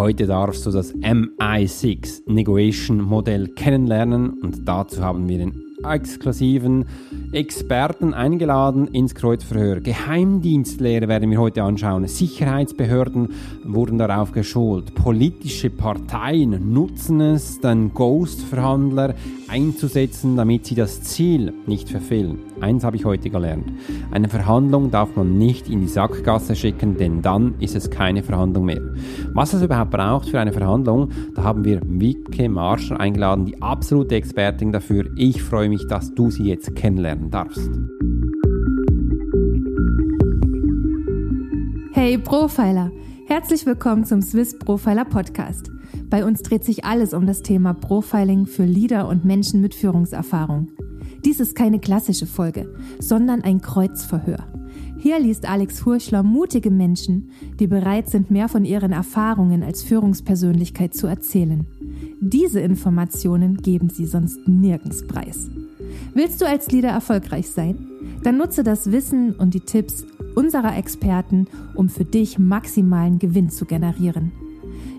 Heute darfst du das MI6 Negotiation Modell kennenlernen und dazu haben wir den exklusiven Experten eingeladen ins Kreuzverhör. Geheimdienstlehre werden wir heute anschauen. Sicherheitsbehörden wurden darauf geschult. Politische Parteien nutzen es, den Ghost-Verhandler einzusetzen, damit sie das Ziel nicht verfehlen. Eins habe ich heute gelernt. Eine Verhandlung darf man nicht in die Sackgasse schicken, denn dann ist es keine Verhandlung mehr. Was es überhaupt braucht für eine Verhandlung, da haben wir Wike Marscher eingeladen, die absolute Expertin dafür. Ich freue mich, dass du sie jetzt kennenlernen darfst. Hey Profiler, herzlich willkommen zum Swiss Profiler Podcast. Bei uns dreht sich alles um das Thema Profiling für Leader und Menschen mit Führungserfahrung. Dies ist keine klassische Folge, sondern ein Kreuzverhör. Hier liest Alex Hurschler mutige Menschen, die bereit sind, mehr von ihren Erfahrungen als Führungspersönlichkeit zu erzählen. Diese Informationen geben sie sonst nirgends preis. Willst du als Leader erfolgreich sein? Dann nutze das Wissen und die Tipps unserer Experten, um für dich maximalen Gewinn zu generieren.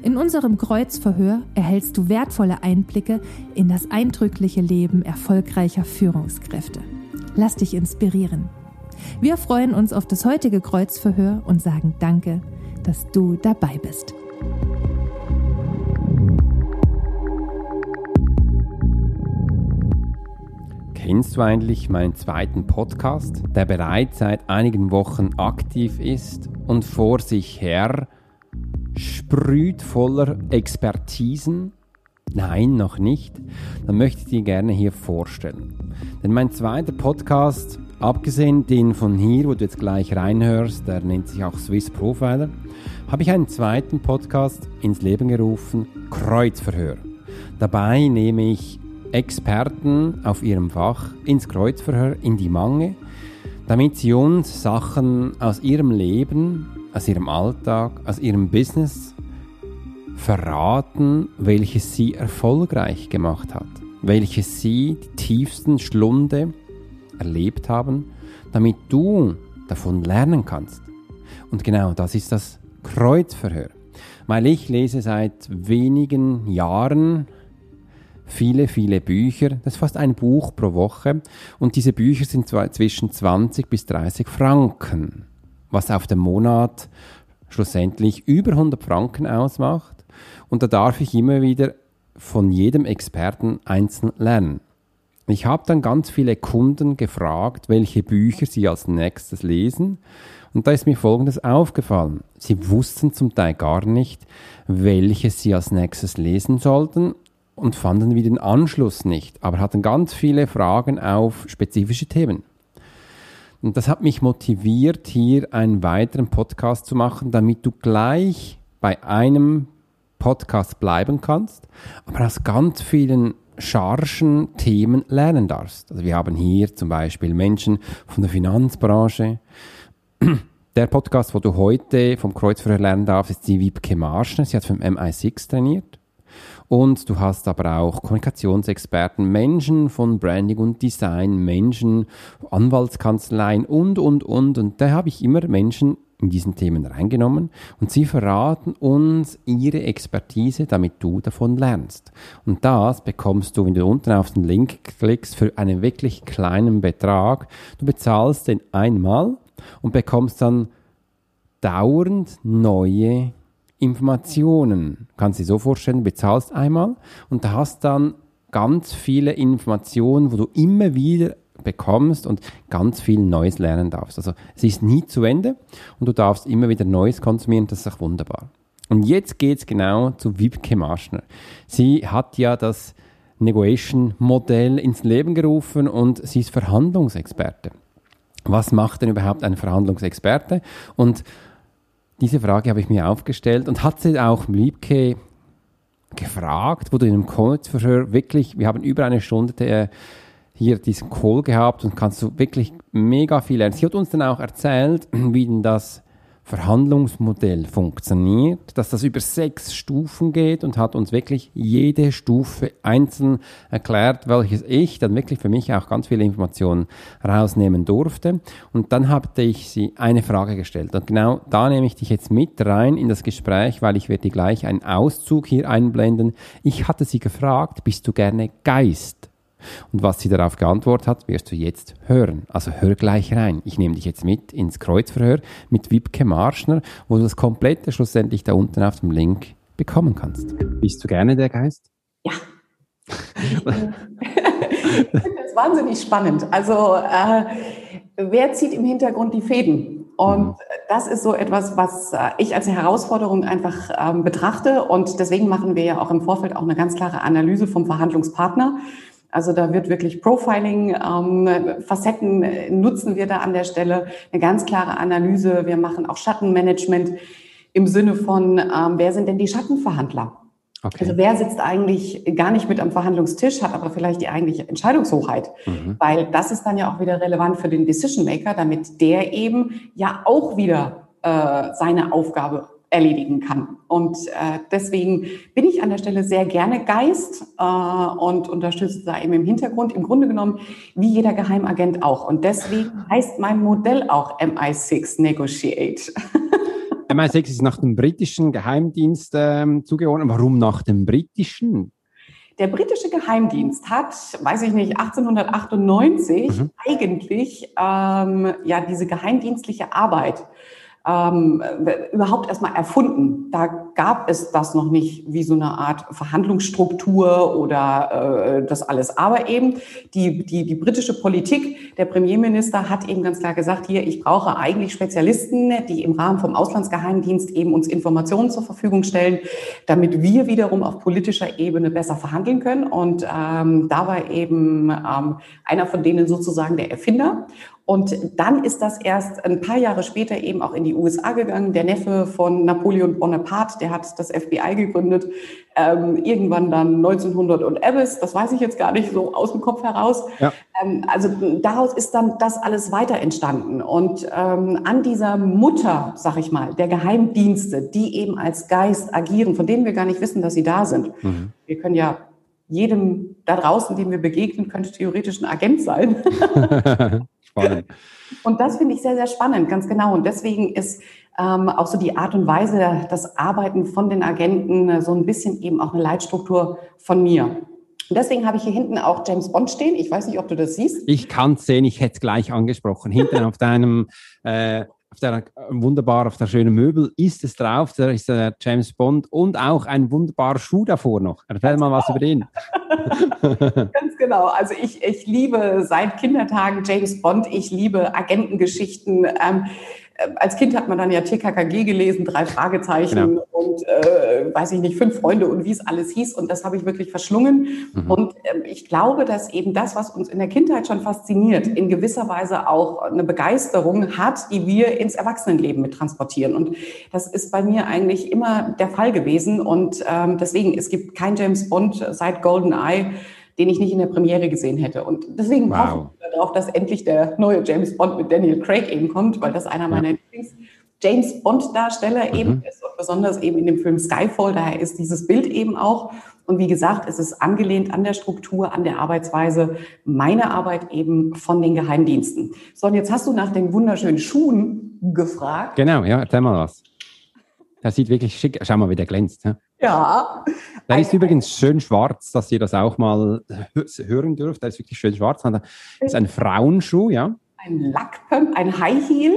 In unserem Kreuzverhör erhältst du wertvolle Einblicke in das eindrückliche Leben erfolgreicher Führungskräfte. Lass dich inspirieren. Wir freuen uns auf das heutige Kreuzverhör und sagen Danke, dass du dabei bist. Kennst du eigentlich meinen zweiten Podcast, der bereits seit einigen Wochen aktiv ist und vor sich her sprüht voller Expertisen? Nein, noch nicht. Dann möchte ich dir gerne hier vorstellen. Denn mein zweiter Podcast, abgesehen den von hier, wo du jetzt gleich reinhörst, der nennt sich auch Swiss Profiler, habe ich einen zweiten Podcast ins Leben gerufen, Kreuzverhör. Dabei nehme ich Experten auf ihrem Fach ins Kreuzverhör in die Mange, damit sie uns Sachen aus ihrem Leben aus ihrem Alltag, aus ihrem Business verraten, welches sie erfolgreich gemacht hat, welches sie die tiefsten Schlunde erlebt haben, damit du davon lernen kannst. Und genau das ist das Kreuzverhör. Weil ich lese seit wenigen Jahren viele, viele Bücher. Das ist fast ein Buch pro Woche. Und diese Bücher sind zwischen 20 bis 30 Franken was auf dem Monat schlussendlich über 100 Franken ausmacht. Und da darf ich immer wieder von jedem Experten einzeln lernen. Ich habe dann ganz viele Kunden gefragt, welche Bücher sie als nächstes lesen. Und da ist mir Folgendes aufgefallen. Sie wussten zum Teil gar nicht, welches sie als nächstes lesen sollten und fanden wieder den Anschluss nicht, aber hatten ganz viele Fragen auf spezifische Themen. Und das hat mich motiviert, hier einen weiteren Podcast zu machen, damit du gleich bei einem Podcast bleiben kannst, aber aus ganz vielen scharfen Themen lernen darfst. Also wir haben hier zum Beispiel Menschen von der Finanzbranche. Der Podcast, wo du heute vom Kreuzverhör lernen darfst, ist die Wiebke Marschner. Sie hat vom MI6 trainiert. Und du hast aber auch Kommunikationsexperten, Menschen von Branding und Design, Menschen, Anwaltskanzleien und, und, und. Und da habe ich immer Menschen in diesen Themen reingenommen und sie verraten uns ihre Expertise, damit du davon lernst. Und das bekommst du, wenn du unten auf den Link klickst, für einen wirklich kleinen Betrag. Du bezahlst den einmal und bekommst dann dauernd neue Informationen. Kannst du dir so vorstellen, bezahlst einmal und da hast dann ganz viele Informationen, wo du immer wieder bekommst und ganz viel Neues lernen darfst. Also es ist nie zu Ende und du darfst immer wieder Neues konsumieren, das ist auch wunderbar. Und jetzt geht's genau zu Wibke Marschner. Sie hat ja das Negotiation-Modell ins Leben gerufen und sie ist Verhandlungsexperte. Was macht denn überhaupt ein Verhandlungsexperte? Und diese Frage habe ich mir aufgestellt und hat sie auch Liebke gefragt, wo du in einem Kreuzverhör wirklich, wir haben über eine Stunde äh, hier diesen Call gehabt und kannst du wirklich mega viel lernen. Sie hat uns dann auch erzählt, wie denn das Verhandlungsmodell funktioniert, dass das über sechs Stufen geht und hat uns wirklich jede Stufe einzeln erklärt, welches ich dann wirklich für mich auch ganz viele Informationen rausnehmen durfte. Und dann habe ich sie eine Frage gestellt. Und genau da nehme ich dich jetzt mit rein in das Gespräch, weil ich werde dir gleich einen Auszug hier einblenden. Ich hatte sie gefragt, bist du gerne Geist? Und was sie darauf geantwortet hat, wirst du jetzt hören. Also hör gleich rein. Ich nehme dich jetzt mit ins Kreuzverhör mit Wibke Marschner, wo du das komplette schlussendlich da unten auf dem Link bekommen kannst. Bist du gerne der Geist? Ja. ich finde das wahnsinnig spannend. Also äh, wer zieht im Hintergrund die Fäden? Und mhm. das ist so etwas, was äh, ich als Herausforderung einfach ähm, betrachte. Und deswegen machen wir ja auch im Vorfeld auch eine ganz klare Analyse vom Verhandlungspartner. Also da wird wirklich Profiling, ähm, Facetten äh, nutzen wir da an der Stelle, eine ganz klare Analyse. Wir machen auch Schattenmanagement im Sinne von, ähm, wer sind denn die Schattenverhandler? Okay. Also wer sitzt eigentlich gar nicht mit am Verhandlungstisch, hat aber vielleicht die eigentliche Entscheidungshoheit, mhm. weil das ist dann ja auch wieder relevant für den Decision Maker, damit der eben ja auch wieder äh, seine Aufgabe erledigen kann. Und äh, deswegen bin ich an der Stelle sehr gerne Geist äh, und unterstütze da eben im Hintergrund, im Grunde genommen wie jeder Geheimagent auch. Und deswegen heißt mein Modell auch MI6 Negotiate. MI6 ist nach dem britischen Geheimdienst ähm, zugeordnet. Warum nach dem britischen? Der britische Geheimdienst hat, weiß ich nicht, 1898 mhm. eigentlich ähm, ja diese geheimdienstliche Arbeit ähm, überhaupt erstmal erfunden. Da gab es das noch nicht wie so eine Art Verhandlungsstruktur oder äh, das alles. Aber eben die, die, die britische Politik, der Premierminister hat eben ganz klar gesagt, hier, ich brauche eigentlich Spezialisten, die im Rahmen vom Auslandsgeheimdienst eben uns Informationen zur Verfügung stellen, damit wir wiederum auf politischer Ebene besser verhandeln können. Und ähm, da war eben ähm, einer von denen sozusagen der Erfinder. Und dann ist das erst ein paar Jahre später eben auch in die USA gegangen. Der Neffe von Napoleon Bonaparte, der hat das FBI gegründet. Ähm, irgendwann dann 1900 und Abbas, das weiß ich jetzt gar nicht so aus dem Kopf heraus. Ja. Ähm, also daraus ist dann das alles weiter entstanden. Und ähm, an dieser Mutter, sag ich mal, der Geheimdienste, die eben als Geist agieren, von denen wir gar nicht wissen, dass sie da sind. Mhm. Wir können ja jedem da draußen, dem wir begegnen, könnte theoretisch ein Agent sein. spannend. Und das finde ich sehr, sehr spannend, ganz genau. Und deswegen ist ähm, auch so die Art und Weise, das Arbeiten von den Agenten äh, so ein bisschen eben auch eine Leitstruktur von mir. Und deswegen habe ich hier hinten auch James Bond stehen. Ich weiß nicht, ob du das siehst. Ich kann es sehen, ich hätte es gleich angesprochen. Hinten auf deinem äh, auf der äh, wunderbar, auf der schönen Möbel ist es drauf, da ist der James Bond und auch ein wunderbarer Schuh davor noch. Erzähl mal was über den. Ganz genau. Also ich, ich liebe seit Kindertagen James Bond, ich liebe Agentengeschichten. Ähm, äh, als Kind hat man dann ja TKKG gelesen, drei Fragezeichen genau. und äh, weiß ich nicht, fünf Freunde und wie es alles hieß. Und das habe ich wirklich verschlungen. Mhm. Und äh, ich glaube, dass eben das, was uns in der Kindheit schon fasziniert, in gewisser Weise auch eine Begeisterung hat, die wir ins Erwachsenenleben mit transportieren. Und das ist bei mir eigentlich immer der Fall gewesen. Und ähm, deswegen, es gibt kein James Bond seit Golden Eye, den ich nicht in der Premiere gesehen hätte. Und deswegen wow. ich darauf, dass endlich der neue James Bond mit Daniel Craig eben kommt, weil das einer meiner ja. Lieblings- James Bond-Darsteller mhm. eben ist und besonders eben in dem Film Skyfall, daher ist dieses Bild eben auch. Und wie gesagt, es ist angelehnt an der Struktur, an der Arbeitsweise meiner Arbeit eben von den Geheimdiensten. So, und jetzt hast du nach den wunderschönen Schuhen gefragt. Genau, ja, erzähl mal was. Das sieht wirklich schick. Schau mal, wie der glänzt. Ja. Ja. Der ist übrigens schön schwarz, dass ihr das auch mal hören dürft. Der ist wirklich schön schwarz. Das ist ein Frauenschuh, ja. Ein Lackpump, ein High Heel,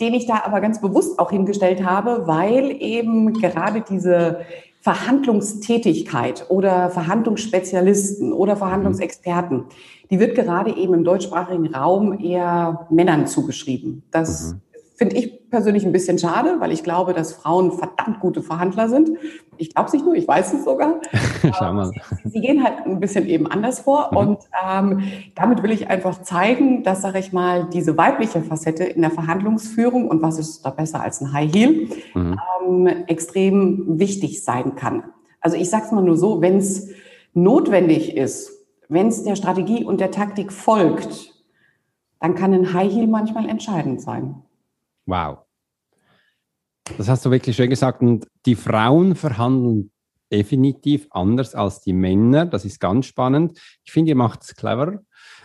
den ich da aber ganz bewusst auch hingestellt habe, weil eben gerade diese Verhandlungstätigkeit oder Verhandlungsspezialisten oder Verhandlungsexperten, die wird gerade eben im deutschsprachigen Raum eher Männern zugeschrieben. Das mhm. Finde ich persönlich ein bisschen schade, weil ich glaube, dass Frauen verdammt gute Verhandler sind. Ich glaube es nicht nur, ich weiß es sogar. Schau mal. Sie, sie, gehen halt ein bisschen eben anders vor. Mhm. Und ähm, damit will ich einfach zeigen, dass, sage ich mal, diese weibliche Facette in der Verhandlungsführung und was ist da besser als ein High Heel, mhm. ähm, extrem wichtig sein kann. Also ich sage es mal nur so, wenn es notwendig ist, wenn es der Strategie und der Taktik folgt, dann kann ein High Heel manchmal entscheidend sein. Wow. Das hast du wirklich schön gesagt. Und die Frauen verhandeln definitiv anders als die Männer. Das ist ganz spannend. Ich finde, ihr macht es clever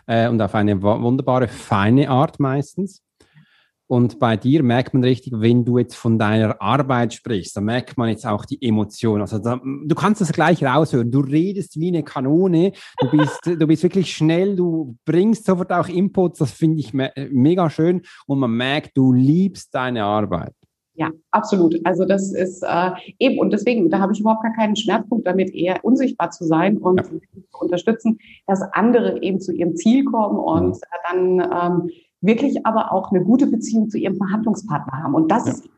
äh, und auf eine wunderbare, feine Art meistens. Und bei dir merkt man richtig, wenn du jetzt von deiner Arbeit sprichst, dann merkt man jetzt auch die Emotionen. Also da, du kannst das gleich raushören. Du redest wie eine Kanone. Du bist, du bist wirklich schnell. Du bringst sofort auch Inputs. Das finde ich me mega schön. Und man merkt, du liebst deine Arbeit. Ja, absolut. Also das ist äh, eben, und deswegen, da habe ich überhaupt gar keinen Schmerzpunkt damit, eher unsichtbar zu sein und ja. zu unterstützen, dass andere eben zu ihrem Ziel kommen und mhm. dann ähm, wirklich aber auch eine gute Beziehung zu ihrem Verhandlungspartner haben. Und das ja. ist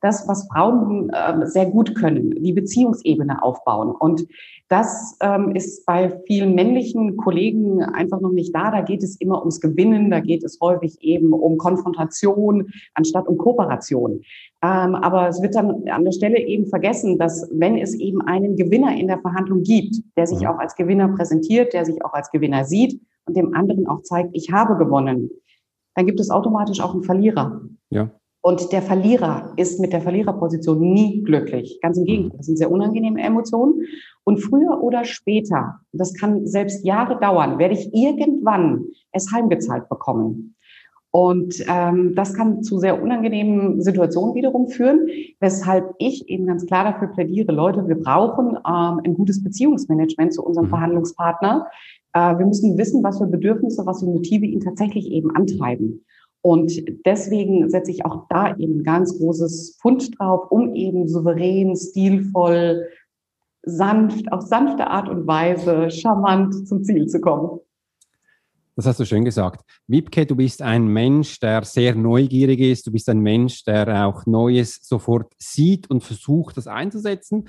das, was Frauen äh, sehr gut können, die Beziehungsebene aufbauen. Und das ähm, ist bei vielen männlichen Kollegen einfach noch nicht da. Da geht es immer ums Gewinnen, da geht es häufig eben um Konfrontation anstatt um Kooperation. Ähm, aber es wird dann an der Stelle eben vergessen, dass wenn es eben einen Gewinner in der Verhandlung gibt, der sich mhm. auch als Gewinner präsentiert, der sich auch als Gewinner sieht und dem anderen auch zeigt, ich habe gewonnen, dann gibt es automatisch auch einen Verlierer. Ja. Und der Verlierer ist mit der Verliererposition nie glücklich. Ganz im Gegenteil, das sind sehr unangenehme Emotionen. Und früher oder später, das kann selbst Jahre dauern, werde ich irgendwann es heimgezahlt bekommen. Und ähm, das kann zu sehr unangenehmen Situationen wiederum führen, weshalb ich eben ganz klar dafür plädiere, Leute, wir brauchen ähm, ein gutes Beziehungsmanagement zu unserem mhm. Verhandlungspartner. Äh, wir müssen wissen, was für Bedürfnisse, was für Motive ihn tatsächlich eben antreiben. Und deswegen setze ich auch da eben ganz großes Pfund drauf, um eben souverän, stilvoll, sanft, auf sanfte Art und Weise, charmant zum Ziel zu kommen. Das hast du schön gesagt. Wiebke, du bist ein Mensch, der sehr neugierig ist. Du bist ein Mensch, der auch Neues sofort sieht und versucht, das einzusetzen.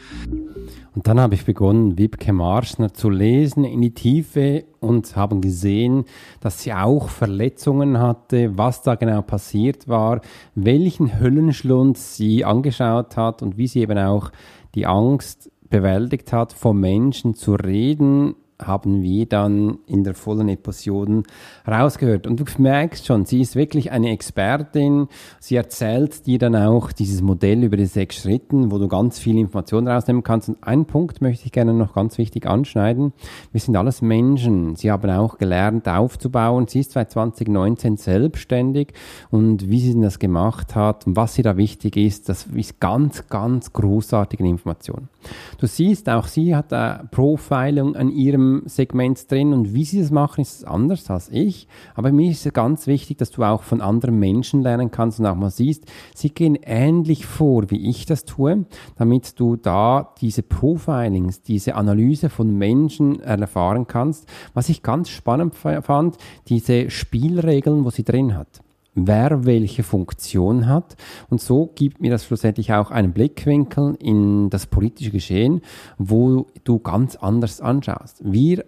Und dann habe ich begonnen, Wiebke Marschner zu lesen in die Tiefe und haben gesehen, dass sie auch Verletzungen hatte, was da genau passiert war, welchen Höllenschlund sie angeschaut hat und wie sie eben auch die Angst bewältigt hat, vor Menschen zu reden haben wir dann in der vollen Episode rausgehört. Und du merkst schon, sie ist wirklich eine Expertin. Sie erzählt dir dann auch dieses Modell über die sechs Schritten, wo du ganz viel Informationen rausnehmen kannst. Und einen Punkt möchte ich gerne noch ganz wichtig anschneiden. Wir sind alles Menschen. Sie haben auch gelernt aufzubauen. Sie ist seit 2019 selbstständig und wie sie das gemacht hat und was ihr da wichtig ist, das ist ganz, ganz großartige Information. Du siehst, auch sie hat eine Profiling an ihrem Segment drin und wie sie das machen, ist anders als ich. Aber mir ist es ganz wichtig, dass du auch von anderen Menschen lernen kannst und auch mal siehst, sie gehen ähnlich vor, wie ich das tue, damit du da diese Profilings, diese Analyse von Menschen erfahren kannst. Was ich ganz spannend fand, diese Spielregeln, wo sie drin hat wer welche Funktion hat. Und so gibt mir das schlussendlich auch einen Blickwinkel in das politische Geschehen, wo du ganz anders anschaust. Wir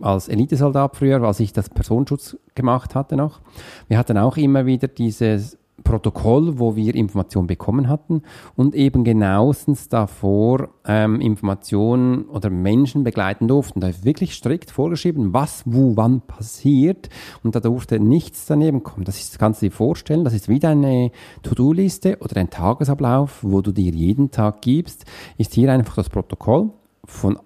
als Elitesoldat früher, als ich das Personenschutz gemacht hatte noch, wir hatten auch immer wieder dieses Protokoll, wo wir Informationen bekommen hatten und eben genauestens davor ähm, Informationen oder Menschen begleiten durften. Da ist wirklich strikt vorgeschrieben, was, wo, wann passiert und da durfte nichts daneben kommen. Das ist, kannst du dir vorstellen, das ist wie deine To-Do-Liste oder ein Tagesablauf, wo du dir jeden Tag gibst, ist hier einfach das Protokoll von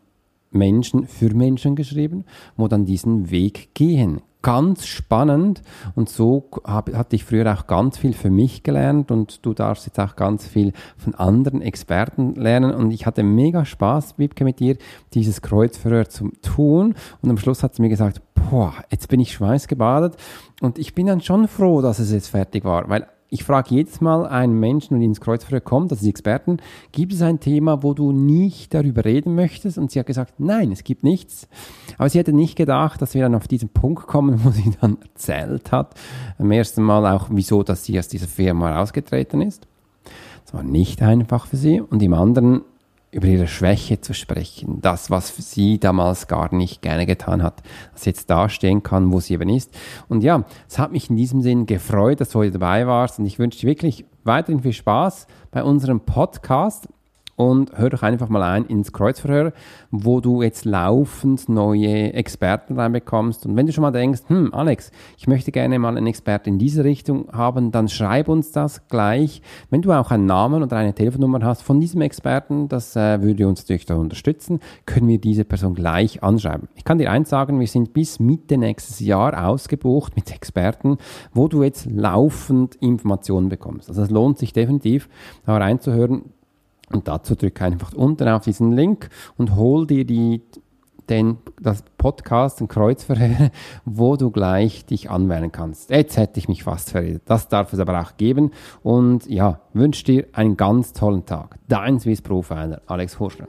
Menschen für Menschen geschrieben, wo dann diesen Weg gehen ganz spannend. Und so hab, hatte ich früher auch ganz viel für mich gelernt und du darfst jetzt auch ganz viel von anderen Experten lernen. Und ich hatte mega Spaß, Wiebke, mit dir dieses Kreuzverhör zu tun. Und am Schluss hat sie mir gesagt, boah, jetzt bin ich schweißgebadet. Und ich bin dann schon froh, dass es jetzt fertig war, weil ich frage jedes Mal einen Menschen, der ins Kreuzfeuer kommt, also die Experten, gibt es ein Thema, wo du nicht darüber reden möchtest? Und sie hat gesagt, nein, es gibt nichts. Aber sie hätte nicht gedacht, dass wir dann auf diesen Punkt kommen, wo sie dann erzählt hat, am ersten Mal auch, wieso, dass sie aus dieser Firma rausgetreten ist. Das war nicht einfach für sie. Und im anderen über ihre Schwäche zu sprechen, das, was sie damals gar nicht gerne getan hat, dass jetzt da stehen kann, wo sie eben ist. Und ja, es hat mich in diesem Sinn gefreut, dass du heute dabei warst. Und ich wünsche dir wirklich weiterhin viel Spaß bei unserem Podcast und hör doch einfach mal ein ins Kreuzverhör, wo du jetzt laufend neue Experten reinbekommst. Und wenn du schon mal denkst, hm, Alex, ich möchte gerne mal einen Experten in diese Richtung haben, dann schreib uns das gleich. Wenn du auch einen Namen oder eine Telefonnummer hast von diesem Experten, das äh, würde uns natürlich da unterstützen, können wir diese Person gleich anschreiben. Ich kann dir eins sagen, wir sind bis Mitte nächstes Jahr ausgebucht mit Experten, wo du jetzt laufend Informationen bekommst. Also es lohnt sich definitiv, da reinzuhören und dazu drück einfach unten auf diesen Link und hol dir die, den, das Podcast, ein Kreuzverhör, wo du gleich dich anmelden kannst. Jetzt hätte ich mich fast verredet. Das darf es aber auch geben. Und ja, wünsche dir einen ganz tollen Tag. Dein Swiss Profiler, Alex Horschler.